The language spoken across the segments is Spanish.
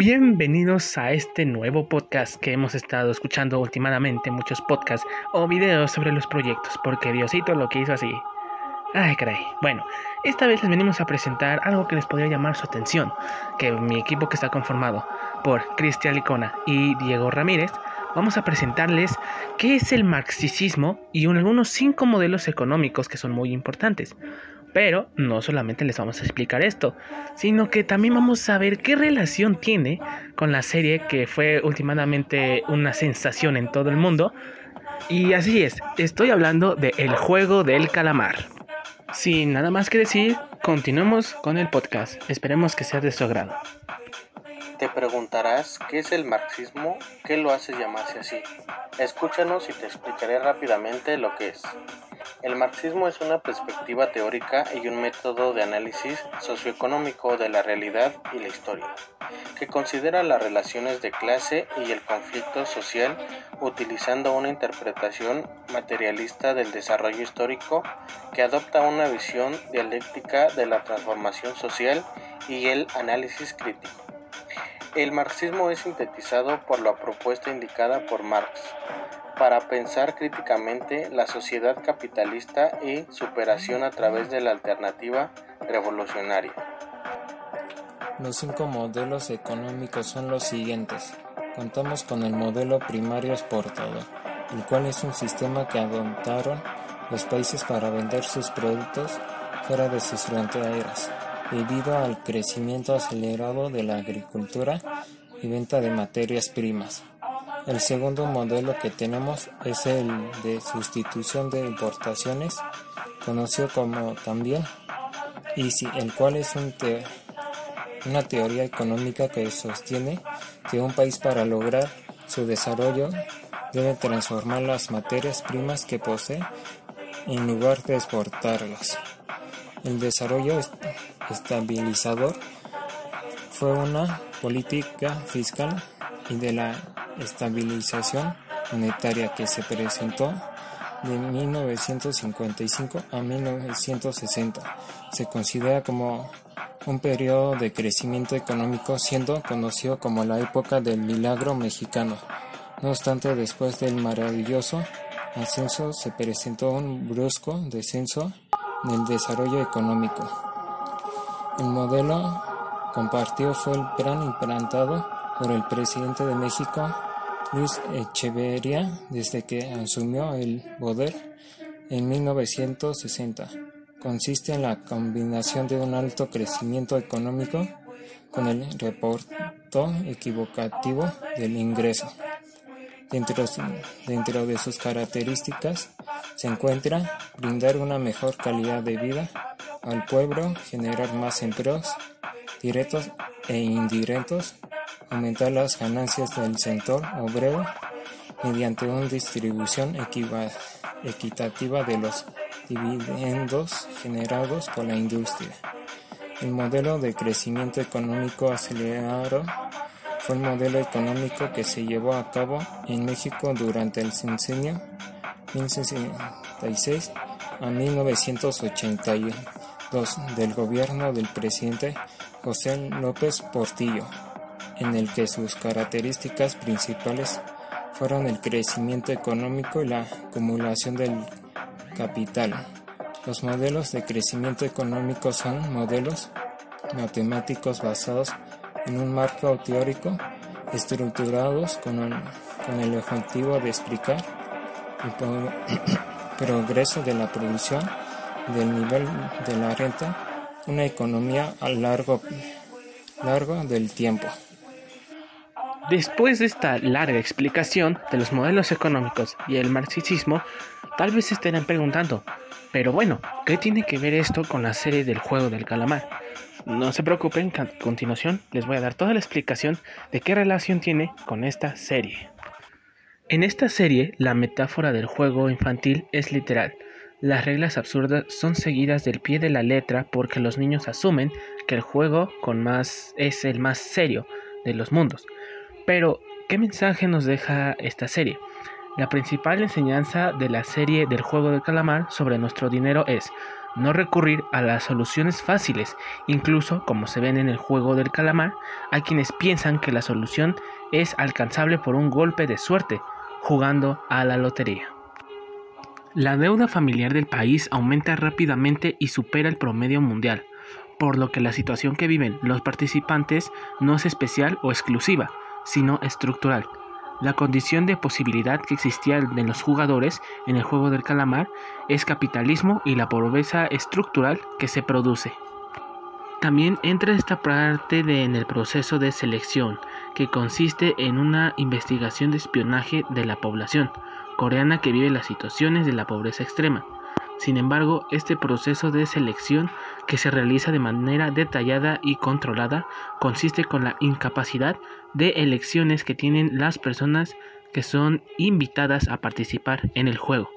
Bienvenidos a este nuevo podcast que hemos estado escuchando últimamente, muchos podcasts o videos sobre los proyectos, porque Diosito lo que hizo así. Ay, caray. Bueno, esta vez les venimos a presentar algo que les podría llamar su atención, que mi equipo que está conformado por Cristian Licona y Diego Ramírez, vamos a presentarles qué es el marxismo y algunos cinco modelos económicos que son muy importantes. Pero no solamente les vamos a explicar esto, sino que también vamos a ver qué relación tiene con la serie que fue últimamente una sensación en todo el mundo. Y así es, estoy hablando de El juego del calamar. Sin nada más que decir, continuemos con el podcast. Esperemos que sea de su agrado. Te preguntarás qué es el marxismo, qué lo hace llamarse así. Escúchanos y te explicaré rápidamente lo que es. El marxismo es una perspectiva teórica y un método de análisis socioeconómico de la realidad y la historia, que considera las relaciones de clase y el conflicto social utilizando una interpretación materialista del desarrollo histórico que adopta una visión dialéctica de la transformación social y el análisis crítico. El marxismo es sintetizado por la propuesta indicada por Marx para pensar críticamente la sociedad capitalista y superación a través de la alternativa revolucionaria. Los cinco modelos económicos son los siguientes. Contamos con el modelo primario exportador, el cual es un sistema que adoptaron los países para vender sus productos fuera de sus fronteras debido al crecimiento acelerado de la agricultura y venta de materias primas. El segundo modelo que tenemos es el de sustitución de importaciones, conocido como también EASY, el cual es una teoría económica que sostiene que un país para lograr su desarrollo debe transformar las materias primas que posee en lugar de exportarlas. El desarrollo estabilizador fue una política fiscal y de la estabilización monetaria que se presentó de 1955 a 1960. Se considera como un periodo de crecimiento económico siendo conocido como la época del milagro mexicano. No obstante, después del maravilloso ascenso se presentó un brusco descenso en el desarrollo económico. El modelo compartido fue el plan implantado por el presidente de México, Luis Echeverría, desde que asumió el poder en 1960. Consiste en la combinación de un alto crecimiento económico con el reporto equivocativo del ingreso. Dentro, dentro de sus características se encuentra brindar una mejor calidad de vida al pueblo, generar más empleos directos e indirectos, aumentar las ganancias del sector obrero mediante una distribución equitativa de los dividendos generados por la industria. El modelo de crecimiento económico acelerado fue el modelo económico que se llevó a cabo en México durante el sexenio 1966 a 1982 del gobierno del presidente José López Portillo, en el que sus características principales fueron el crecimiento económico y la acumulación del capital. Los modelos de crecimiento económico son modelos matemáticos basados en un marco teórico estructurados con el, objetivo de explicar el progreso de la producción del nivel de la renta, una economía a largo, largo del tiempo. Después de esta larga explicación de los modelos económicos y el marxismo, tal vez se estarán preguntando, pero bueno, ¿qué tiene que ver esto con la serie del juego del calamar? No se preocupen, a continuación les voy a dar toda la explicación de qué relación tiene con esta serie. En esta serie, la metáfora del juego infantil es literal. Las reglas absurdas son seguidas del pie de la letra porque los niños asumen que el juego con más es el más serio de los mundos. Pero, ¿qué mensaje nos deja esta serie? La principal enseñanza de la serie del juego del calamar sobre nuestro dinero es no recurrir a las soluciones fáciles, incluso como se ven en el juego del calamar, hay quienes piensan que la solución es alcanzable por un golpe de suerte, jugando a la lotería. La deuda familiar del país aumenta rápidamente y supera el promedio mundial, por lo que la situación que viven los participantes no es especial o exclusiva, sino estructural. La condición de posibilidad que existía en los jugadores en el juego del calamar es capitalismo y la pobreza estructural que se produce. También entra esta parte de, en el proceso de selección, que consiste en una investigación de espionaje de la población coreana que vive las situaciones de la pobreza extrema. Sin embargo, este proceso de selección que se realiza de manera detallada y controlada consiste con la incapacidad de elecciones que tienen las personas que son invitadas a participar en el juego.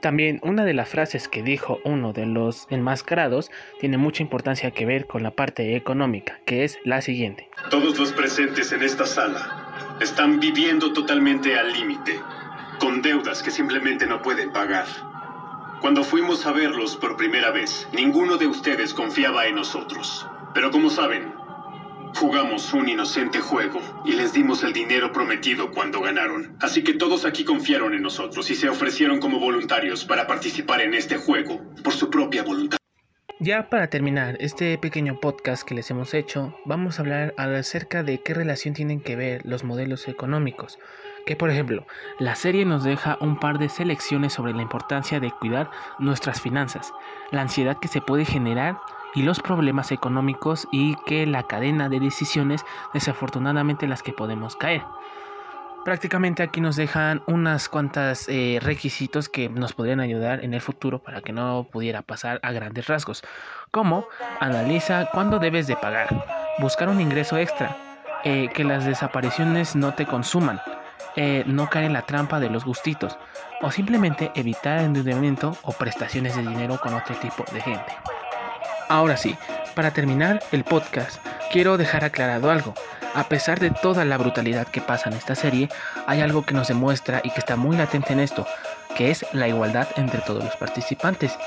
También una de las frases que dijo uno de los enmascarados tiene mucha importancia que ver con la parte económica, que es la siguiente. Todos los presentes en esta sala están viviendo totalmente al límite, con deudas que simplemente no pueden pagar. Cuando fuimos a verlos por primera vez, ninguno de ustedes confiaba en nosotros. Pero como saben, jugamos un inocente juego y les dimos el dinero prometido cuando ganaron. Así que todos aquí confiaron en nosotros y se ofrecieron como voluntarios para participar en este juego por su propia voluntad. Ya para terminar este pequeño podcast que les hemos hecho, vamos a hablar acerca de qué relación tienen que ver los modelos económicos que por ejemplo, la serie nos deja un par de selecciones sobre la importancia de cuidar nuestras finanzas, la ansiedad que se puede generar y los problemas económicos y que la cadena de decisiones desafortunadamente las que podemos caer. Prácticamente aquí nos dejan unas cuantas eh, requisitos que nos podrían ayudar en el futuro para que no pudiera pasar a grandes rasgos, como analiza cuándo debes de pagar, buscar un ingreso extra, eh, que las desapariciones no te consuman, eh, no caer en la trampa de los gustitos o simplemente evitar endeudamiento o prestaciones de dinero con otro tipo de gente. Ahora sí, para terminar el podcast, quiero dejar aclarado algo. A pesar de toda la brutalidad que pasa en esta serie, hay algo que nos demuestra y que está muy latente en esto, que es la igualdad entre todos los participantes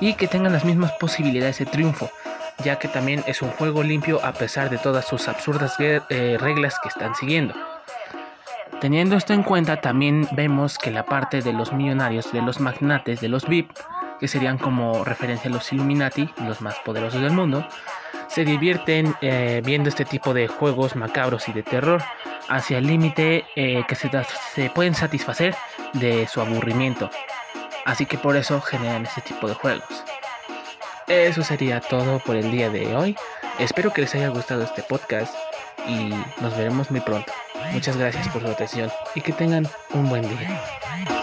y que tengan las mismas posibilidades de triunfo, ya que también es un juego limpio a pesar de todas sus absurdas eh, reglas que están siguiendo. Teniendo esto en cuenta, también vemos que la parte de los millonarios, de los magnates, de los VIP, que serían como referencia a los Illuminati, los más poderosos del mundo, se divierten eh, viendo este tipo de juegos macabros y de terror hacia el límite eh, que se, se pueden satisfacer de su aburrimiento. Así que por eso generan este tipo de juegos. Eso sería todo por el día de hoy. Espero que les haya gustado este podcast y nos veremos muy pronto. Muchas gracias por su atención y que tengan un buen día.